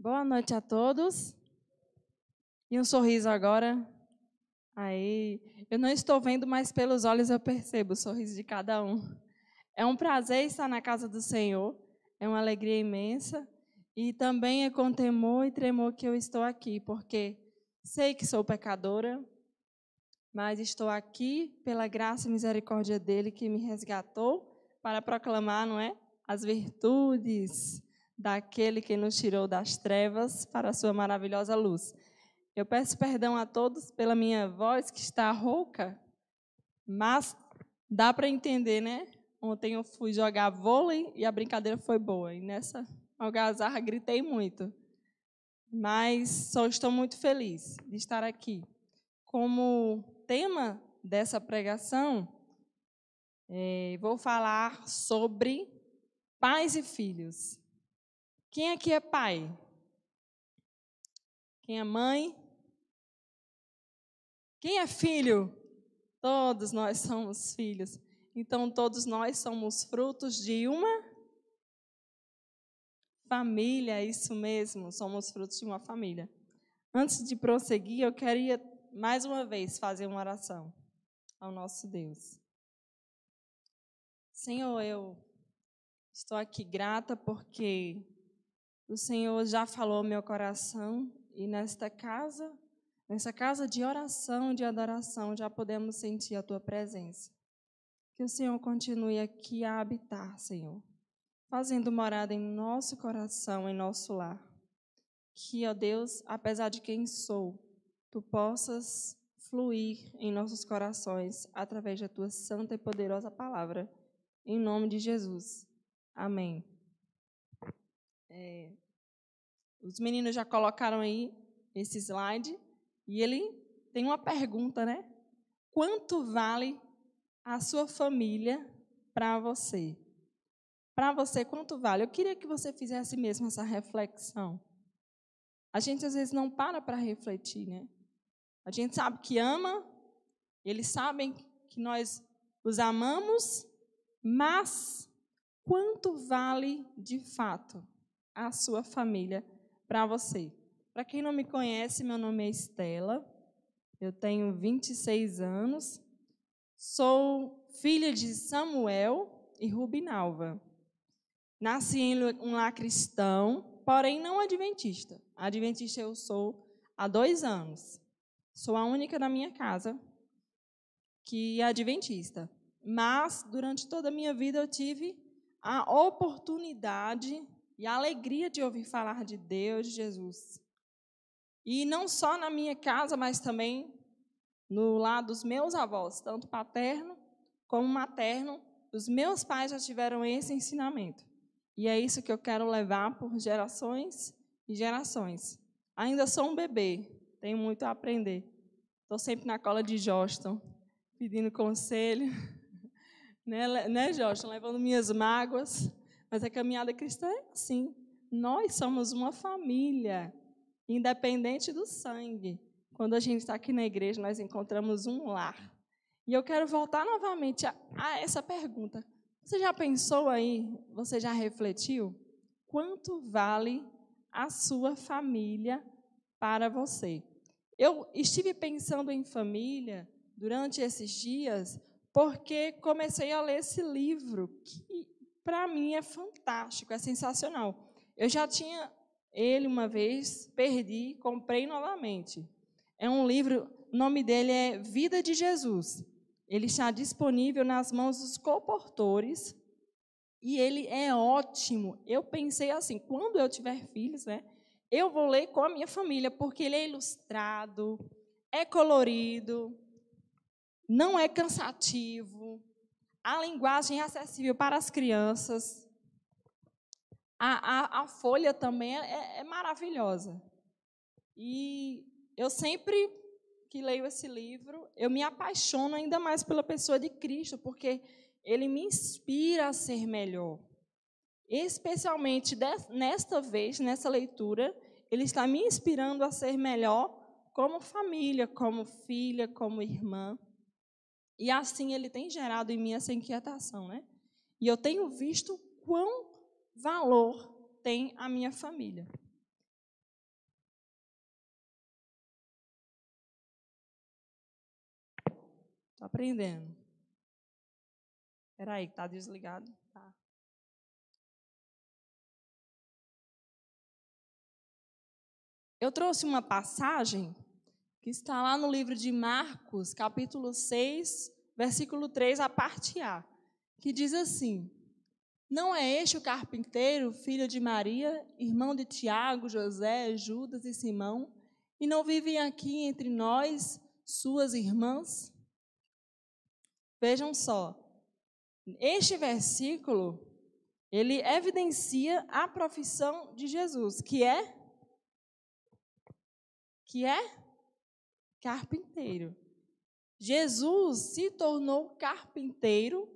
Boa noite a todos. E um sorriso agora. Aí, eu não estou vendo, mas pelos olhos eu percebo o sorriso de cada um. É um prazer estar na casa do Senhor, é uma alegria imensa. E também é com temor e tremor que eu estou aqui, porque sei que sou pecadora, mas estou aqui pela graça e misericórdia dele que me resgatou para proclamar, não é? As virtudes daquele que nos tirou das trevas para a sua maravilhosa luz. Eu peço perdão a todos pela minha voz que está rouca, mas dá para entender, né? Ontem eu fui jogar vôlei e a brincadeira foi boa. E nessa algazarra gritei muito. Mas só estou muito feliz de estar aqui. Como tema dessa pregação, é, vou falar sobre pais e filhos. Quem aqui é pai? Quem é mãe? Quem é filho? Todos nós somos filhos. Então, todos nós somos frutos de uma família, isso mesmo, somos frutos de uma família. Antes de prosseguir, eu queria mais uma vez fazer uma oração ao nosso Deus. Senhor, eu estou aqui grata porque o Senhor já falou ao meu coração e nesta casa, nessa casa de oração, de adoração, já podemos sentir a tua presença. Que o Senhor continue aqui a habitar, Senhor, fazendo morada em nosso coração, em nosso lar. Que, ó Deus, apesar de quem sou, tu possas fluir em nossos corações através da tua santa e poderosa palavra. Em nome de Jesus. Amém. É, os meninos já colocaram aí esse slide e ele tem uma pergunta, né? Quanto vale a sua família para você. Para você, quanto vale? Eu queria que você fizesse mesmo essa reflexão. A gente às vezes não para para refletir, né? A gente sabe que ama, eles sabem que nós os amamos, mas quanto vale de fato a sua família para você? Para quem não me conhece, meu nome é Estela, eu tenho 26 anos, Sou filha de Samuel e Rubinalva. Nasci em um lar cristão, porém não adventista. Adventista eu sou há dois anos. Sou a única da minha casa que é adventista. Mas, durante toda a minha vida, eu tive a oportunidade e a alegria de ouvir falar de Deus, de Jesus. E não só na minha casa, mas também no lado dos meus avós, tanto paterno como materno, os meus pais já tiveram esse ensinamento. E é isso que eu quero levar por gerações e gerações. Ainda sou um bebê, tenho muito a aprender. Estou sempre na cola de Joston, pedindo conselho. né, né, Joston? Levando minhas mágoas. Mas a caminhada cristã é assim. Nós somos uma família, independente do sangue. Quando a gente está aqui na igreja, nós encontramos um lar. E eu quero voltar novamente a, a essa pergunta. Você já pensou aí, você já refletiu? Quanto vale a sua família para você? Eu estive pensando em família durante esses dias porque comecei a ler esse livro que para mim é fantástico, é sensacional. Eu já tinha ele uma vez, perdi, comprei novamente. É um livro, o nome dele é Vida de Jesus. Ele está disponível nas mãos dos comportores e ele é ótimo. Eu pensei assim, quando eu tiver filhos, né, eu vou ler com a minha família, porque ele é ilustrado, é colorido, não é cansativo, a linguagem é acessível para as crianças. A, a, a folha também é, é, é maravilhosa. E eu sempre que leio esse livro, eu me apaixono ainda mais pela pessoa de Cristo, porque ele me inspira a ser melhor. Especialmente nesta vez, nessa leitura, ele está me inspirando a ser melhor como família, como filha, como irmã. E assim ele tem gerado em mim essa inquietação, né? E eu tenho visto quão valor tem a minha família. Estou aprendendo. Espera aí, está desligado? Tá. Eu trouxe uma passagem que está lá no livro de Marcos, capítulo 6, versículo 3, a parte A, que diz assim: Não é este o carpinteiro, filho de Maria, irmão de Tiago, José, Judas e Simão? E não vivem aqui entre nós suas irmãs? Vejam só, este versículo, ele evidencia a profissão de Jesus, que é que é carpinteiro. Jesus se tornou carpinteiro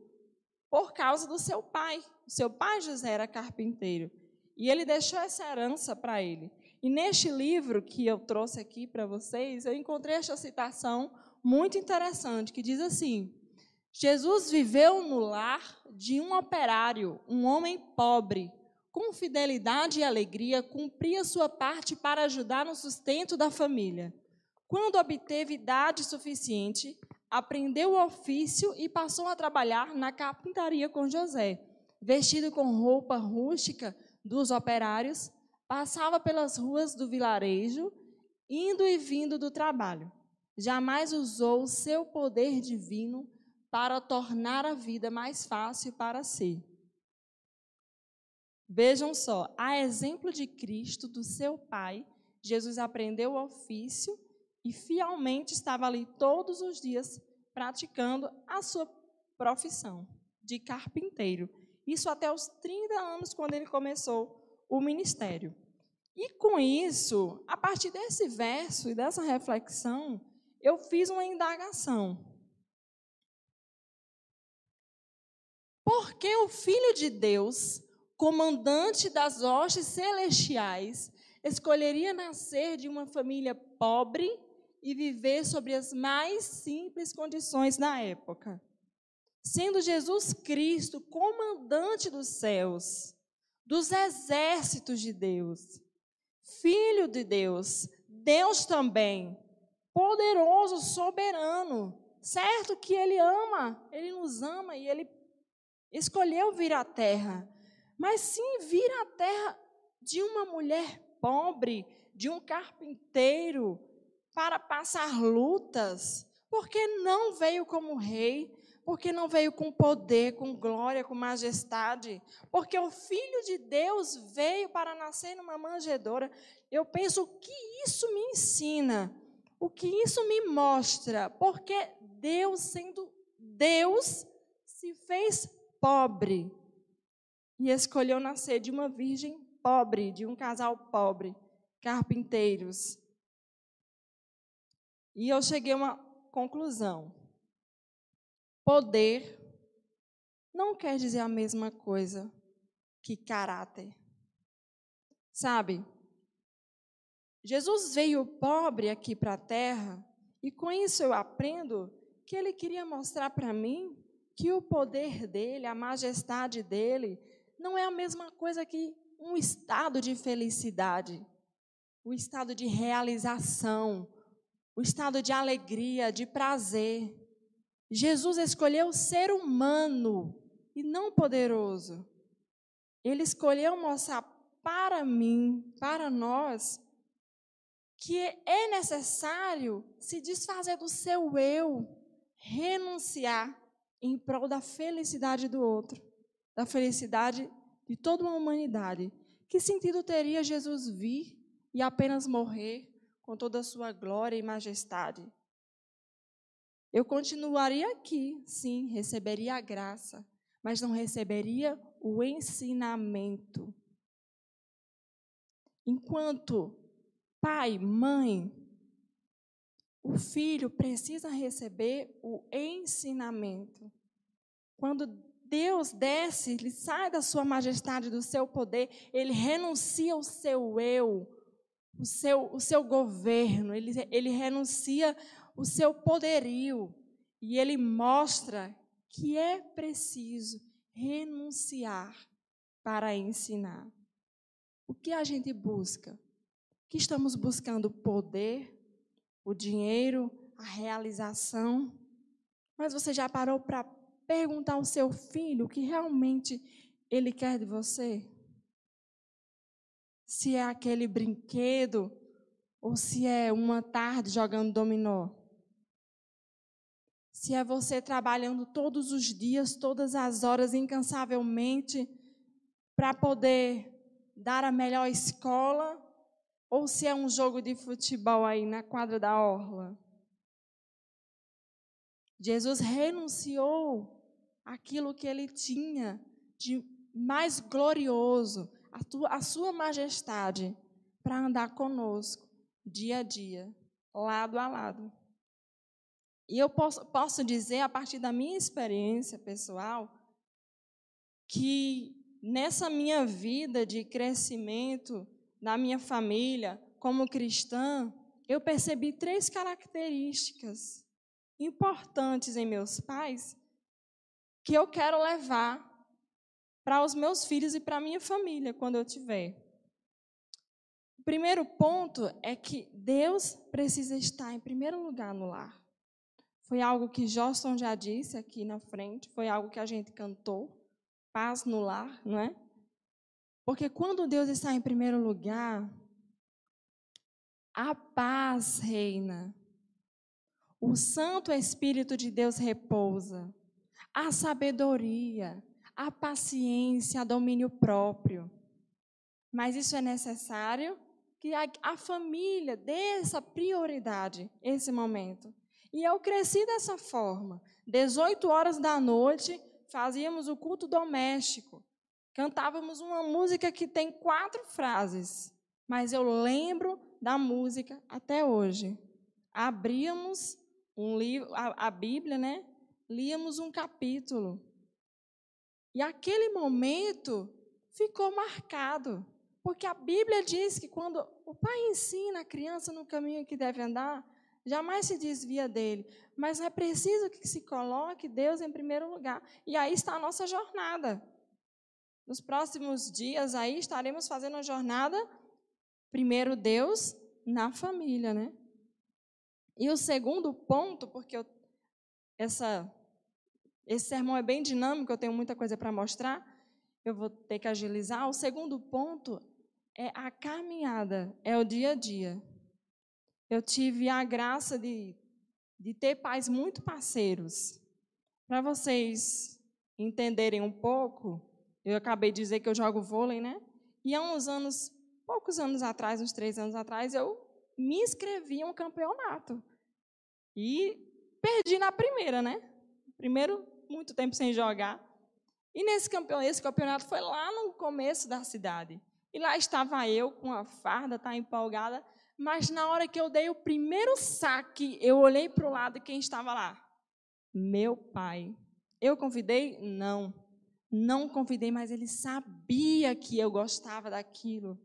por causa do seu pai. Seu pai José era carpinteiro e ele deixou essa herança para ele. E neste livro que eu trouxe aqui para vocês, eu encontrei esta citação muito interessante que diz assim: Jesus viveu no lar de um operário, um homem pobre, com fidelidade e alegria, cumpria sua parte para ajudar no sustento da família. Quando obteve idade suficiente, aprendeu o ofício e passou a trabalhar na carpintaria com José. Vestido com roupa rústica dos operários, passava pelas ruas do vilarejo, indo e vindo do trabalho. Jamais usou o seu poder divino para tornar a vida mais fácil para si. Vejam só, a exemplo de Cristo, do seu Pai, Jesus aprendeu o ofício e fielmente estava ali todos os dias praticando a sua profissão de carpinteiro. Isso até os 30 anos, quando ele começou o ministério. E com isso, a partir desse verso e dessa reflexão, eu fiz uma indagação. Por que o Filho de Deus, comandante das hostes celestiais, escolheria nascer de uma família pobre e viver sobre as mais simples condições na época. Sendo Jesus Cristo comandante dos céus, dos exércitos de Deus, Filho de Deus, Deus também, poderoso, soberano, certo que Ele ama, Ele nos ama e Ele escolheu vir à terra, mas sim vir à terra de uma mulher pobre, de um carpinteiro, para passar lutas, porque não veio como rei, porque não veio com poder, com glória, com majestade, porque o Filho de Deus veio para nascer numa manjedoura. Eu penso, o que isso me ensina? O que isso me mostra? Porque Deus, sendo Deus, se fez pobre e escolheu nascer de uma virgem pobre, de um casal pobre, carpinteiros. E eu cheguei a uma conclusão. Poder não quer dizer a mesma coisa que caráter. Sabe? Jesus veio pobre aqui para a terra e com isso eu aprendo que ele queria mostrar para mim que o poder dele, a majestade dele, não é a mesma coisa que um estado de felicidade, o estado de realização, o estado de alegria, de prazer. Jesus escolheu ser humano e não poderoso. Ele escolheu mostrar para mim, para nós, que é necessário se desfazer do seu eu, renunciar em prol da felicidade do outro, da felicidade de toda uma humanidade. Que sentido teria Jesus vir e apenas morrer com toda a sua glória e majestade. Eu continuaria aqui, sim, receberia a graça, mas não receberia o ensinamento. Enquanto pai, mãe, o filho precisa receber o ensinamento. Quando Deus desce, ele sai da sua majestade, do seu poder, ele renuncia ao seu eu, o seu, o seu governo, ele, ele renuncia o seu poderio e ele mostra que é preciso renunciar para ensinar. O que a gente busca? Que estamos buscando poder, o dinheiro, a realização, Mas você já parou para perguntar ao seu filho o que realmente ele quer de você? Se é aquele brinquedo ou se é uma tarde jogando dominó? Se é você trabalhando todos os dias, todas as horas, incansavelmente, para poder dar a melhor escola, ou se é um jogo de futebol aí na quadra da orla. Jesus renunciou aquilo que ele tinha de mais glorioso, a, tua, a sua majestade, para andar conosco dia a dia, lado a lado. E eu posso, posso dizer, a partir da minha experiência pessoal, que nessa minha vida de crescimento, na minha família, como cristã, eu percebi três características importantes em meus pais que eu quero levar para os meus filhos e para a minha família quando eu tiver. O primeiro ponto é que Deus precisa estar em primeiro lugar no lar. Foi algo que Joston já disse aqui na frente, foi algo que a gente cantou, paz no lar, não é? Porque quando Deus está em primeiro lugar, a paz reina. O Santo Espírito de Deus repousa. A sabedoria, a paciência, a domínio próprio. Mas isso é necessário que a, a família dê essa prioridade, esse momento. E eu cresci dessa forma. 18 horas da noite, fazíamos o culto doméstico. Cantávamos uma música que tem quatro frases, mas eu lembro da música até hoje. Abríamos um livro, a, a Bíblia, né? Líamos um capítulo. E aquele momento ficou marcado, porque a Bíblia diz que quando o pai ensina a criança no caminho que deve andar, jamais se desvia dele. Mas é preciso que se coloque Deus em primeiro lugar. E aí está a nossa jornada. Nos próximos dias aí estaremos fazendo a jornada primeiro Deus na família, né? E o segundo ponto, porque eu, essa, esse sermão é bem dinâmico, eu tenho muita coisa para mostrar, eu vou ter que agilizar. O segundo ponto é a caminhada, é o dia a dia. Eu tive a graça de, de ter pais muito parceiros. Para vocês entenderem um pouco, eu acabei de dizer que eu jogo vôlei, né? E há uns anos, poucos anos atrás, uns três anos atrás, eu me inscrevi em um campeonato. E perdi na primeira, né? Primeiro, muito tempo sem jogar. E nesse campeonato, esse campeonato foi lá no começo da cidade. E lá estava eu com a farda, tá empolgada. Mas na hora que eu dei o primeiro saque, eu olhei para o lado e quem estava lá? Meu pai. Eu convidei? Não não convidei, mas ele sabia que eu gostava daquilo.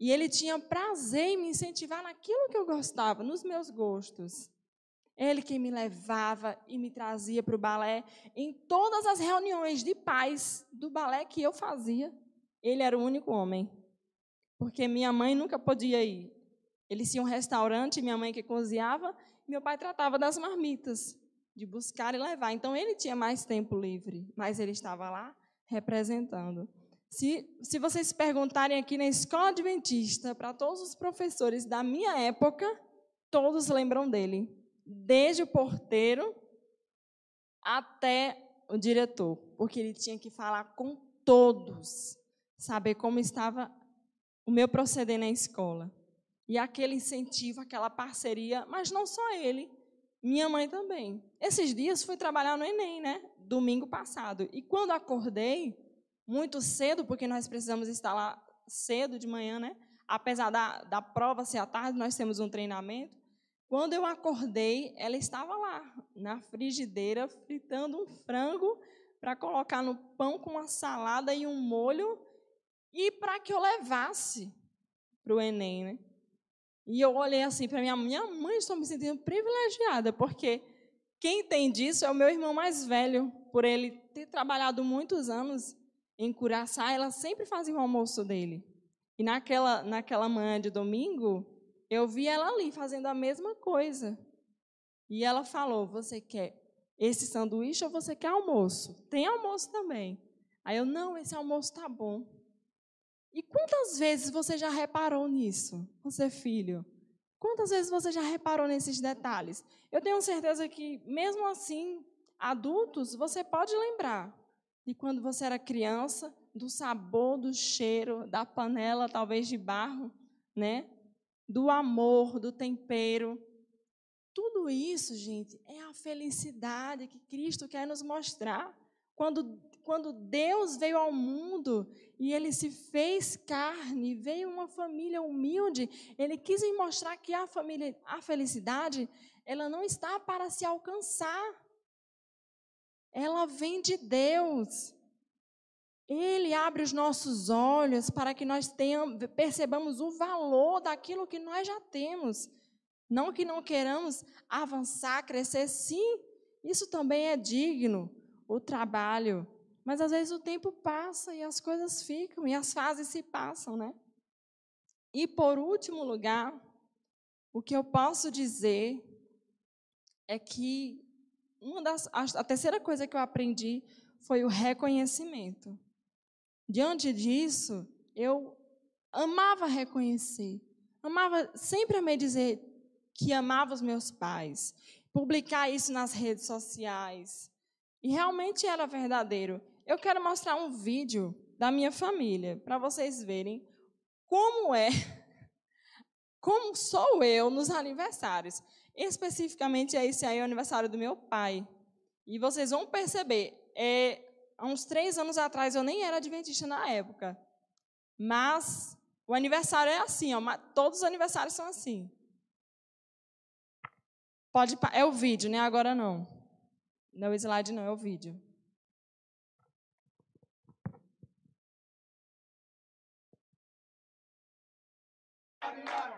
E ele tinha prazer em me incentivar naquilo que eu gostava, nos meus gostos. Ele que me levava e me trazia para o balé em todas as reuniões de pais do balé que eu fazia. Ele era o único homem, porque minha mãe nunca podia ir. Eles tinham um restaurante, minha mãe que cozinhava, meu pai tratava das marmitas de buscar e levar. Então ele tinha mais tempo livre, mas ele estava lá representando. Se, se vocês perguntarem aqui na escola adventista para todos os professores da minha época, todos lembram dele, desde o porteiro até o diretor, porque ele tinha que falar com todos, saber como estava o meu proceder na escola. E aquele incentivo, aquela parceria, mas não só ele, minha mãe também. Esses dias fui trabalhar no Enem, né? Domingo passado. E quando acordei, muito cedo, porque nós precisamos estar lá cedo de manhã, né? Apesar da, da prova ser à tarde, nós temos um treinamento. Quando eu acordei, ela estava lá, na frigideira, fritando um frango para colocar no pão com uma salada e um molho e para que eu levasse para o Enem, né? E eu olhei assim para minha minha mãe, estou me sentindo privilegiada, porque quem tem disso é o meu irmão mais velho, por ele ter trabalhado muitos anos em Curaçá, ela sempre fazia o almoço dele. E naquela, naquela manhã de domingo, eu vi ela ali fazendo a mesma coisa. E ela falou: Você quer esse sanduíche ou você quer almoço? Tem almoço também. Aí eu, não, esse almoço tá bom. E quantas vezes você já reparou nisso, você filho? Quantas vezes você já reparou nesses detalhes? Eu tenho certeza que, mesmo assim, adultos, você pode lembrar de quando você era criança, do sabor, do cheiro, da panela, talvez de barro, né? Do amor, do tempero. Tudo isso, gente, é a felicidade que Cristo quer nos mostrar. Quando, quando Deus veio ao mundo e ele se fez carne, veio uma família humilde, ele quis mostrar que a família, a felicidade, ela não está para se alcançar. Ela vem de Deus. Ele abre os nossos olhos para que nós tenhamos, percebamos o valor daquilo que nós já temos. Não que não queiramos avançar, crescer, sim, isso também é digno o trabalho. Mas às vezes o tempo passa e as coisas ficam e as fases se passam, né? E por último lugar, o que eu posso dizer é que uma das, a terceira coisa que eu aprendi foi o reconhecimento. Diante disso, eu amava reconhecer, amava sempre me dizer que amava os meus pais, publicar isso nas redes sociais, e realmente era verdadeiro. Eu quero mostrar um vídeo da minha família para vocês verem como é, como sou eu nos aniversários. Especificamente esse aí é o aniversário do meu pai. E vocês vão perceber, é, há uns três anos atrás eu nem era adventista na época, mas o aniversário é assim, ó, todos os aniversários são assim. Pode, é o vídeo, né? Agora não. Não é o slide, não, é o vídeo. Ai,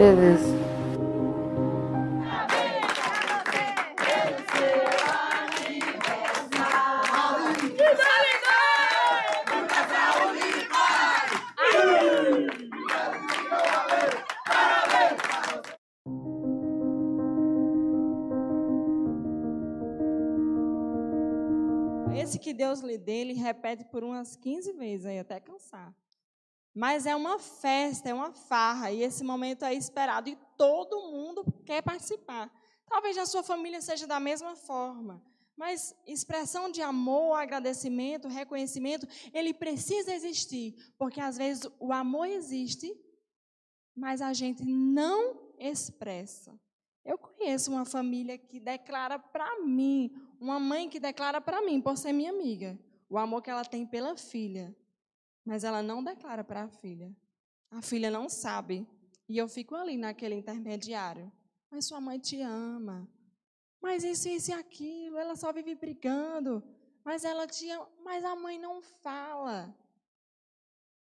Deus. Beleza. Deus lhe dê, ele repete por umas 15 vezes aí, até cansar. Mas é uma festa, é uma farra, e esse momento é esperado, e todo mundo quer participar. Talvez na sua família seja da mesma forma, mas expressão de amor, agradecimento, reconhecimento, ele precisa existir, porque às vezes o amor existe, mas a gente não expressa. Eu conheço uma família que declara para mim, uma mãe que declara para mim, por ser minha amiga, o amor que ela tem pela filha, mas ela não declara para a filha. A filha não sabe. E eu fico ali naquele intermediário. Mas sua mãe te ama. Mas isso, isso e aquilo. Ela só vive brigando. Mas ela te ama. Mas a mãe não fala.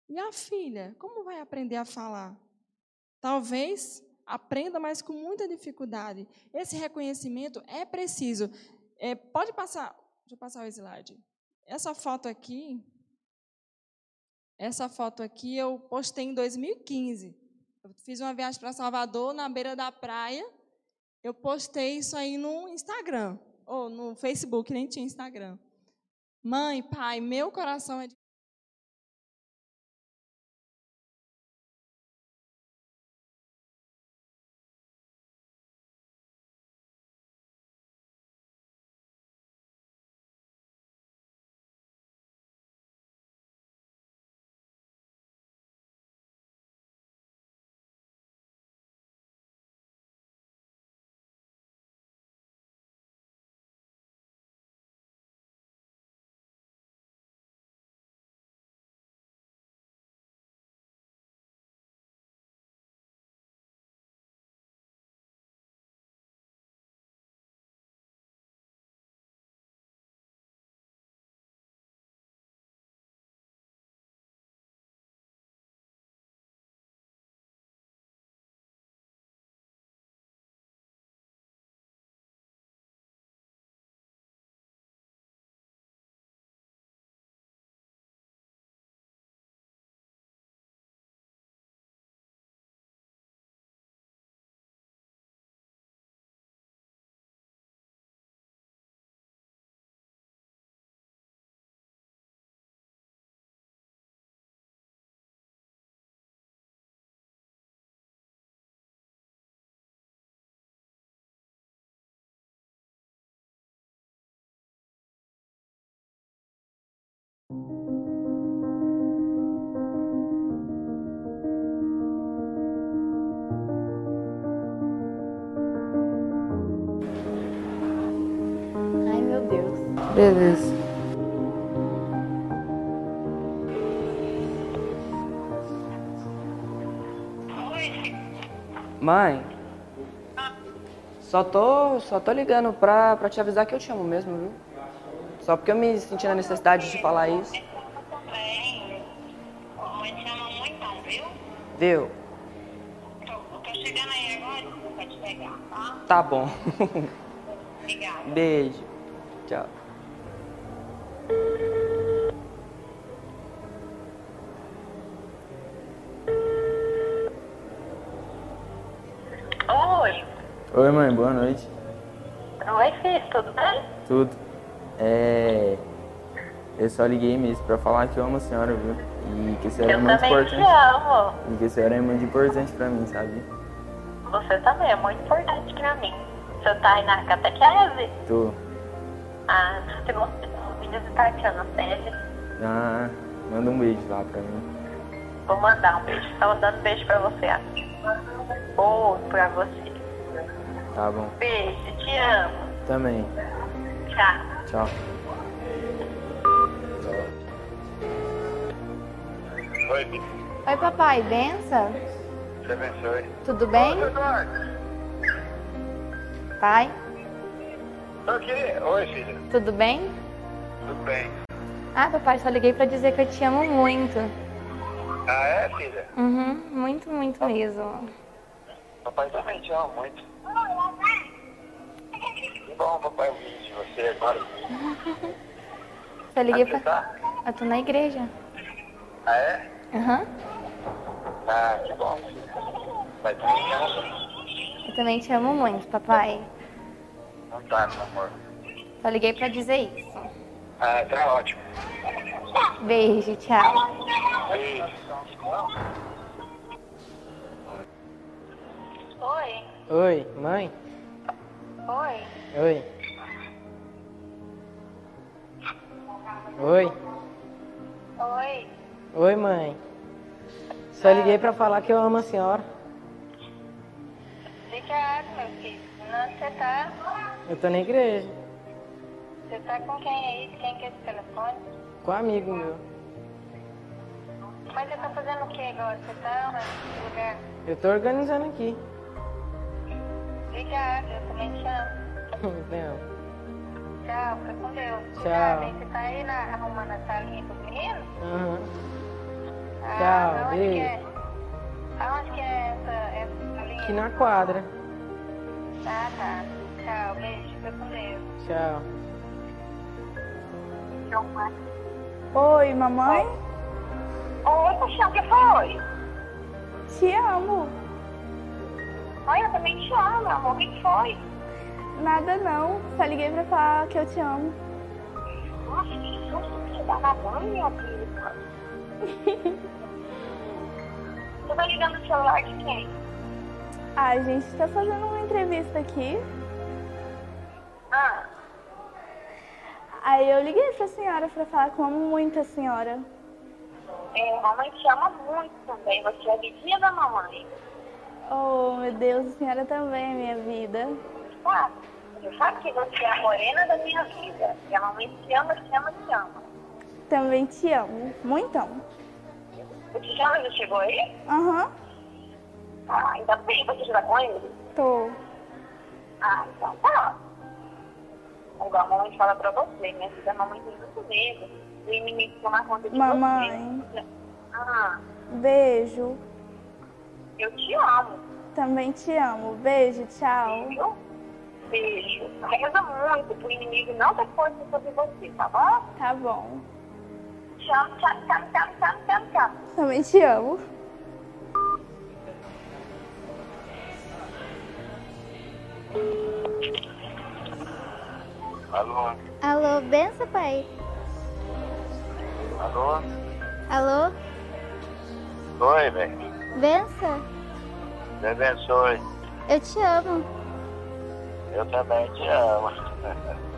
E a filha? Como vai aprender a falar? Talvez aprenda, mas com muita dificuldade. Esse reconhecimento é preciso. É, pode passar, deixa eu passar o slide. Essa foto aqui, essa foto aqui eu postei em 2015. Eu fiz uma viagem para Salvador, na beira da praia. Eu postei isso aí no Instagram, ou no Facebook, nem tinha Instagram. Mãe, pai, meu coração é de Ai, meu Deus. Beleza. Mãe, só tô, só tô ligando pra, pra te avisar que eu te amo mesmo, viu? Só porque eu me senti na necessidade de falar isso. Bem, mãe te ama muito, viu? Viu? Tô, tô chegando aí agora pra te pegar, tá? Tá bom. Obrigada. Beijo. Tchau. Oi. Oi, mãe, boa noite. Oi, filho, tudo bem? Tudo? É. Eu só liguei mesmo pra falar que eu amo a senhora, viu? E que a senhora é Eu muito também te importante. amo. E que a senhora é muito importante pra mim, sabe? Você também é muito importante pra mim. Você tá aí na catequese? Tô. Ah, você gosta de visitar a tia na sede? Ah, manda um beijo lá pra mim. Vou mandar um beijo. Tô mandando beijo pra você aqui. Outro pra você. Tá bom. Beijo, te amo. Também. Tchau. Tchau. Oi, filho. Oi, papai. Benção? Te abençoe. Tudo bem? Pai, O quê? Oi, filha. tudo bem? Tudo bem? Ah, papai, só liguei pra dizer que eu te amo muito. Ah, é, filha? Uhum, muito, muito mesmo. Papai também te ama muito. Que bom, papai, você agora. Só liguei Onde pra. tá? Eu tô na igreja. Ah, é? Aham. Ah, que bom. Vai ter me ama. Eu também te amo muito, papai. Não tá, meu amor. Só liguei pra dizer isso. Ah, tá ótimo. Beijo, tchau. Beijo. Oi. Oi, mãe? Oi. Oi. Oi. Oi. Oi, mãe. Só liguei pra falar que eu amo a senhora. Obrigada, meu filho. Onde você tá? Eu tô na igreja. Você tá com quem aí? Quem que é esse telefone? Com um amigo meu. Mas você tá fazendo o que agora? Você tá nesse lugar? Eu tô organizando aqui. Obrigada, eu também te amo. Não. Tchau, fica com Deus. Tchau. Você tá aí na, arrumando a salinha com os meninos? Aham. Ah, Tchau, aonde beijo. que é? Aonde que é essa, essa salinha? Aqui na quadra. Ah, tá. Tchau, beijo, fica com Deus. Tchau. Tchau, pai. Oi, mamãe? Oi, paixão, o que foi? Te amo. Oi, eu também te amo, meu amor. O que foi? Nada não. Só liguei pra falar que eu te amo. Nossa, que susto que você dá na mãe, minha vida. Você tá ligando o celular de quem? Ah, a gente tá fazendo uma entrevista aqui. Ah, Aí eu liguei pra senhora pra falar que eu amo muito a senhora. é, mamãe te ama muito também. Você é a vizinha da mamãe. Oh, meu Deus, a senhora também é minha vida. Tá? Você sabe que você é a morena da minha vida. E a mamãe te ama, te ama, te ama. Também te amo. Muitão. O Tijano já chegou aí? Aham, Ah, ainda bem, você já tá com ele? tô. Ah, então tá. Igual a mamãe fala pra você, minha filha, a mamãe tem muito medo do inimigo tomar conta de Mamãe. você. Ah, Beijo. eu te amo, Também te amo. Beijo, tchau. viu? Beijo. Reza muito pro inimigo não ter força sobre você, tá bom? Tá bom. Tchau, tchau, tchau, tchau, tchau, tchau, tchau. Também te amo. Alô? Alô, benção, pai? Alô? Alô, Oi, velho. benção? Te abençoe. Eu te amo. Eu também te amo.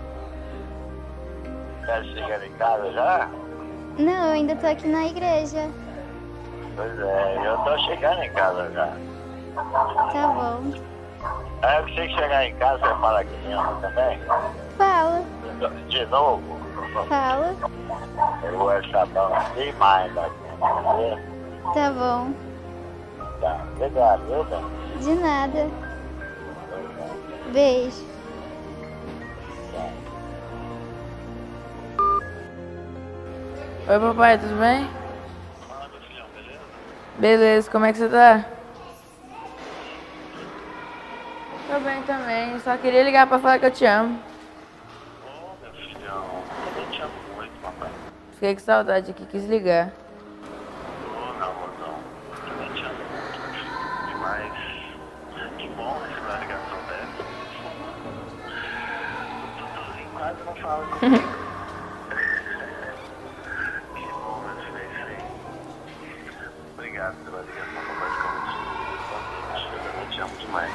Tá chegando em casa já? Não, eu ainda tô aqui na igreja. Pois é, eu tô chegando em casa já. Tá bom. Aí eu que chegar em casa, você fala que me ama também? Fala, De novo? fala. Eu vou achar bom demais entendeu? Tá bom. Tá, obrigado, viu? De nada. Beijo. Oi, papai, tudo bem? Beleza, como é que você tá? Tô bem também, só queria ligar pra falar que eu te amo. Ô, meu filhão, eu também te amo muito, papai. Fiquei com saudade aqui, quis ligar. Falo. Que bom, filho, é isso. Obrigado pela ligação, papai. Muito contente. Eu também te amo demais.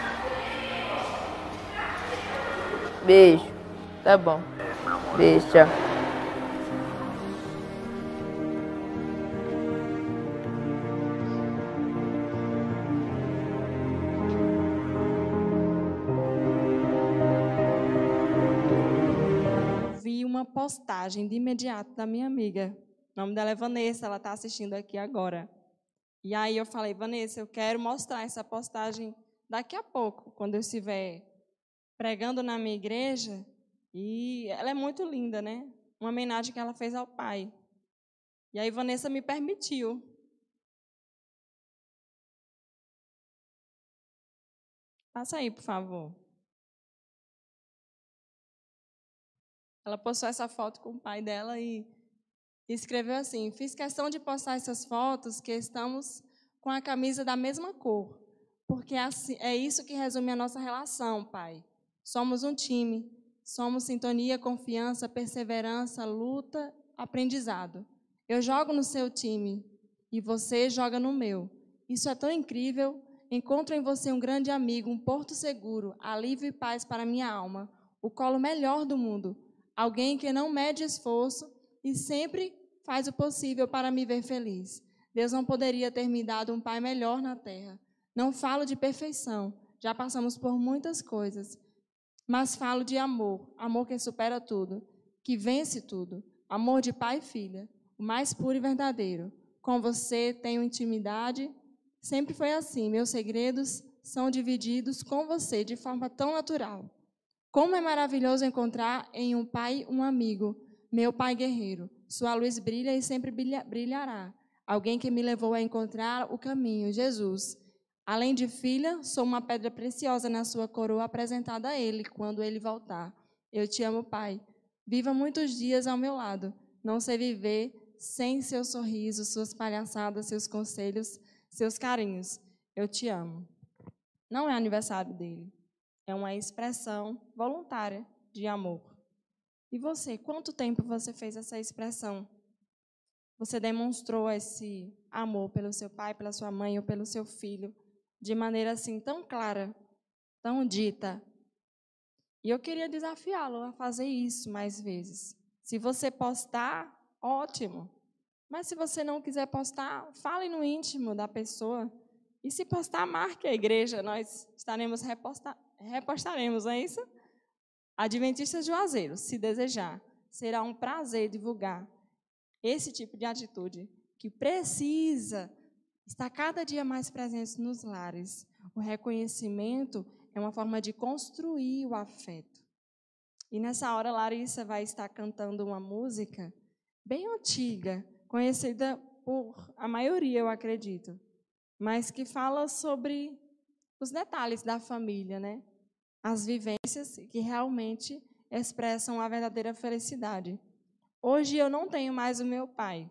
Beijo. Tá bom. Beijo, tchau. Postagem de imediato da minha amiga. O nome dela é Vanessa, ela está assistindo aqui agora. E aí eu falei, Vanessa, eu quero mostrar essa postagem daqui a pouco, quando eu estiver pregando na minha igreja. E ela é muito linda, né? Uma homenagem que ela fez ao pai. E aí Vanessa me permitiu. Passa aí, por favor. Ela postou essa foto com o pai dela e escreveu assim: Fiz questão de postar essas fotos que estamos com a camisa da mesma cor, porque é isso que resume a nossa relação, pai. Somos um time, somos sintonia, confiança, perseverança, luta, aprendizado. Eu jogo no seu time e você joga no meu. Isso é tão incrível. Encontro em você um grande amigo, um porto seguro, alívio e paz para minha alma, o colo melhor do mundo, alguém que não mede esforço e sempre faz o possível para me ver feliz. Deus não poderia ter me dado um pai melhor na terra. Não falo de perfeição, já passamos por muitas coisas, mas falo de amor, amor que supera tudo, que vence tudo, amor de pai e filha, o mais puro e verdadeiro. Com você tenho intimidade, sempre foi assim. Meus segredos são divididos com você de forma tão natural. Como é maravilhoso encontrar em um pai um amigo, meu pai guerreiro. Sua luz brilha e sempre brilha- brilhará. Alguém que me levou a encontrar o caminho, Jesus. Além de filha, sou uma pedra preciosa na sua coroa apresentada a ele quando ele voltar. Eu te amo, Pai. Viva muitos dias ao meu lado. Não sei viver sem seu sorriso, suas palhaçadas, seus conselhos, seus carinhos. Eu te amo. Não é aniversário dele. É uma expressão voluntária de amor. E você, quanto tempo você fez essa expressão? Você demonstrou esse amor pelo seu pai, pela sua mãe ou pelo seu filho de maneira assim tão clara, tão dita. E eu queria desafiá-lo a fazer isso mais vezes. Se você postar, ótimo. Mas se você não quiser postar, fale no íntimo da pessoa. E se postar, marque a igreja. Nós estaremos reposta repostaremos, não é isso? Adventistas Juazeiro, se desejar, será um prazer divulgar esse tipo de atitude que precisa estar cada dia mais presente nos lares. O reconhecimento é uma forma de construir o afeto. E nessa hora, Larissa vai estar cantando uma música bem antiga, conhecida por a maioria, eu acredito, mas que fala sobre os detalhes da família, né? As vivências que realmente expressam a verdadeira felicidade. Hoje eu não tenho mais o meu pai.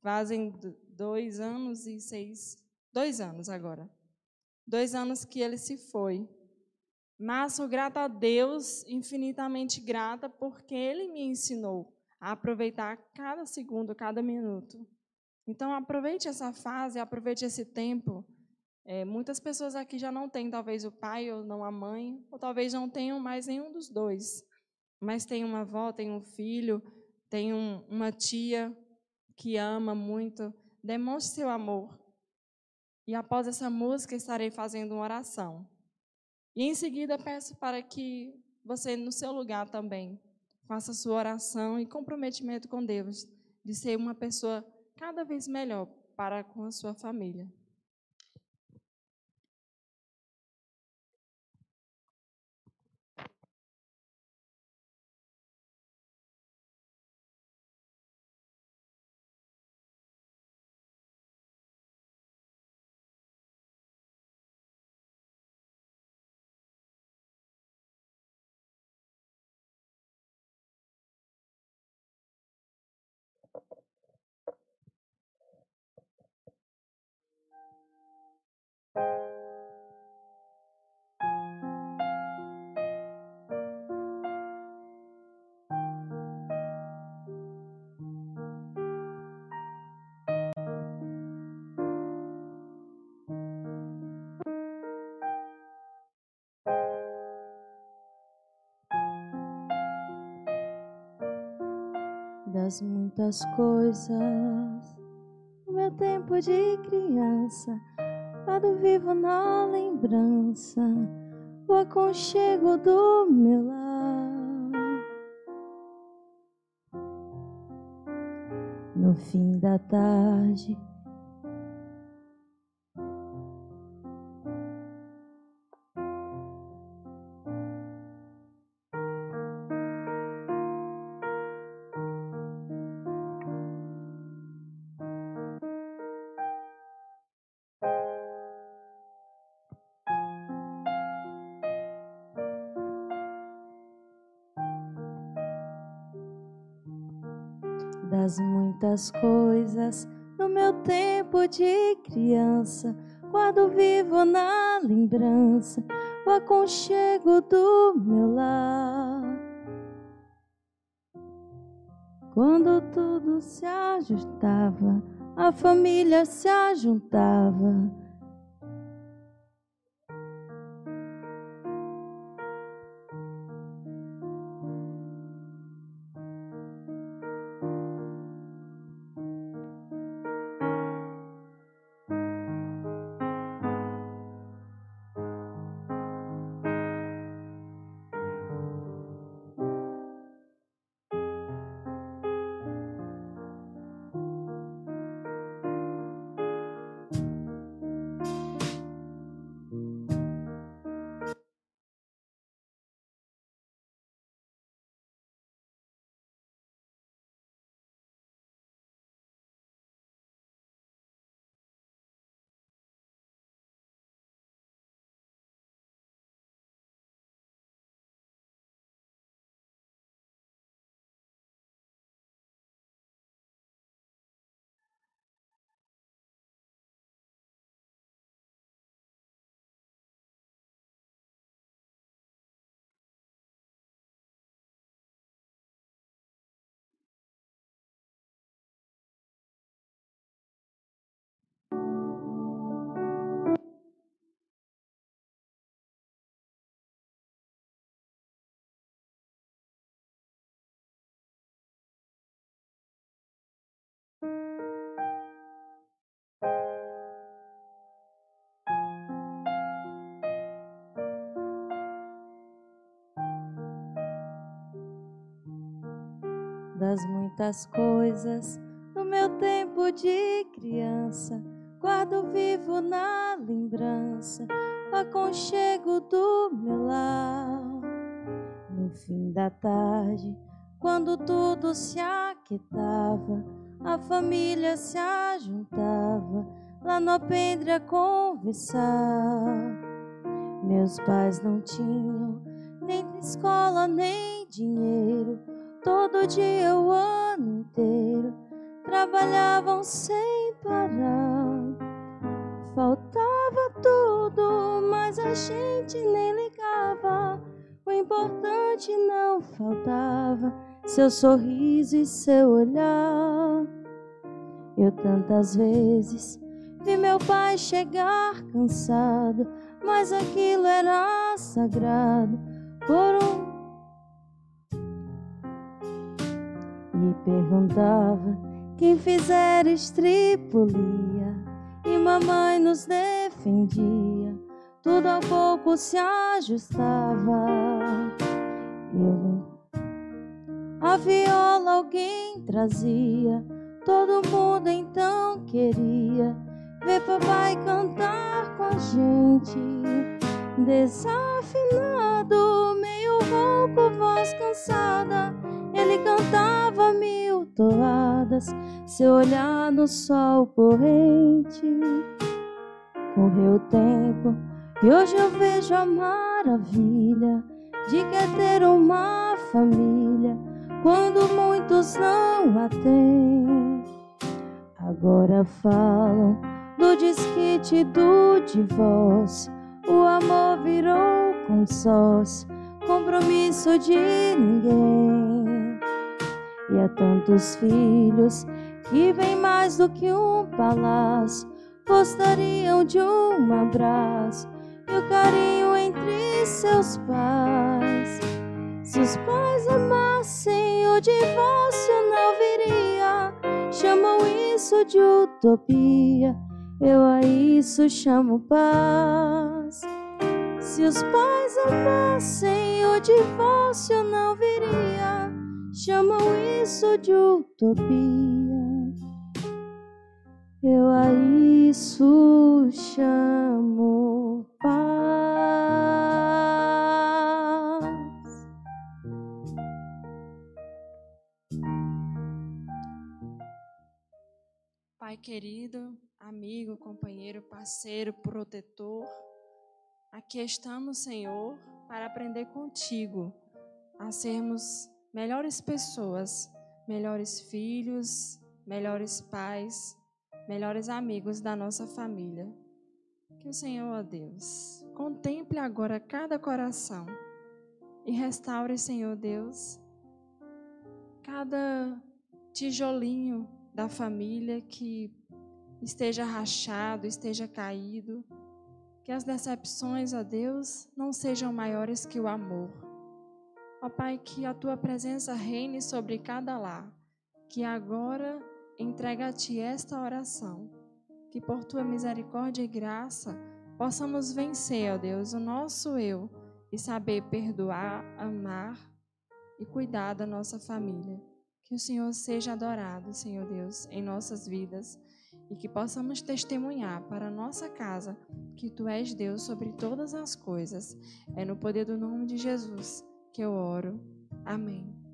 Fazem dois anos e seis, dois anos agora. Dois anos que ele se foi. Mas sou grata a Deus, infinitamente grata, porque Ele me ensinou a aproveitar cada segundo, cada minuto. Então, aproveite essa fase, aproveite esse tempo. É, muitas pessoas aqui já não têm, talvez, o pai ou não a mãe, ou talvez não tenham mais nenhum dos dois. Mas tem uma avó, tem um filho, tem um- uma tia, que ama muito, demonstre seu amor. E após essa música, estarei fazendo uma oração. E em seguida, peço para que você, no seu lugar também, faça sua oração e comprometimento com Deus, de ser uma pessoa cada vez melhor para com a sua família. Das muitas coisas. Meu tempo de criança, quando vivo na lembrança, o aconchego do meu lar. No fim da tarde, das muitas coisas no meu tempo de criança, quando vivo na lembrança, o aconchego do meu lar. Quando tudo se ajustava, a família se ajuntava. Das muitas coisas no meu tempo de criança. Guardo vivo na lembrança o aconchego do meu lar. No fim da tarde, quando tudo se aquietava, a família se ajuntava lá no alpendre a conversar. Meus pais não tinham nem escola nem dinheiro todo dia, o ano inteiro, trabalhavam sem parar. Faltava tudo, mas a gente nem ligava. O importante não faltava, seu sorriso e seu olhar. Eu tantas vezes vi meu pai chegar cansado, mas aquilo era sagrado por um e perguntava quem fizer estripulia e mamãe nos defendia, tudo a pouco se ajustava. Eu, a viola alguém trazia, todo mundo então queria ver papai cantar com a gente, desafinado, meio rouco, voz cansada. Ele cantava mil toadas, seu olhar no sol corrente. Correu o tempo e hoje eu vejo a maravilha de que é ter uma família quando muitos não a têm. Agora falam do desquite do divórcio, o amor virou consórcio, compromisso de ninguém. E há tantos filhos que vêm mais do que um palácio, gostariam de um abraço e o carinho entre seus pais. Se os pais amassem, o divórcio não viria. Chamam isso de utopia, eu a isso chamo paz. Se os pais amassem, o divórcio não viria. Chamam isso de utopia, eu a isso chamo paz. Pai querido, amigo, companheiro, parceiro, protetor, aqui estamos, Senhor, para aprender contigo a sermos melhores pessoas, melhores filhos, melhores pais, melhores amigos da nossa família. Que o Senhor, ó Deus, contemple agora cada coração e restaure, Senhor Deus, cada tijolinho da família que esteja rachado, esteja caído. Que as decepções, ó Deus, não sejam maiores que o amor. Ó Pai, que a tua presença reine sobre cada lar. Que agora entrega a ti esta oração. Que por tua misericórdia e graça possamos vencer, ó Deus, o nosso eu e saber perdoar, amar e cuidar da nossa família. Que o Senhor seja adorado, Senhor Deus, em nossas vidas e que possamos testemunhar para a nossa casa que Tu és Deus sobre todas as coisas. É no poder do nome de Jesus que eu oro. Amém.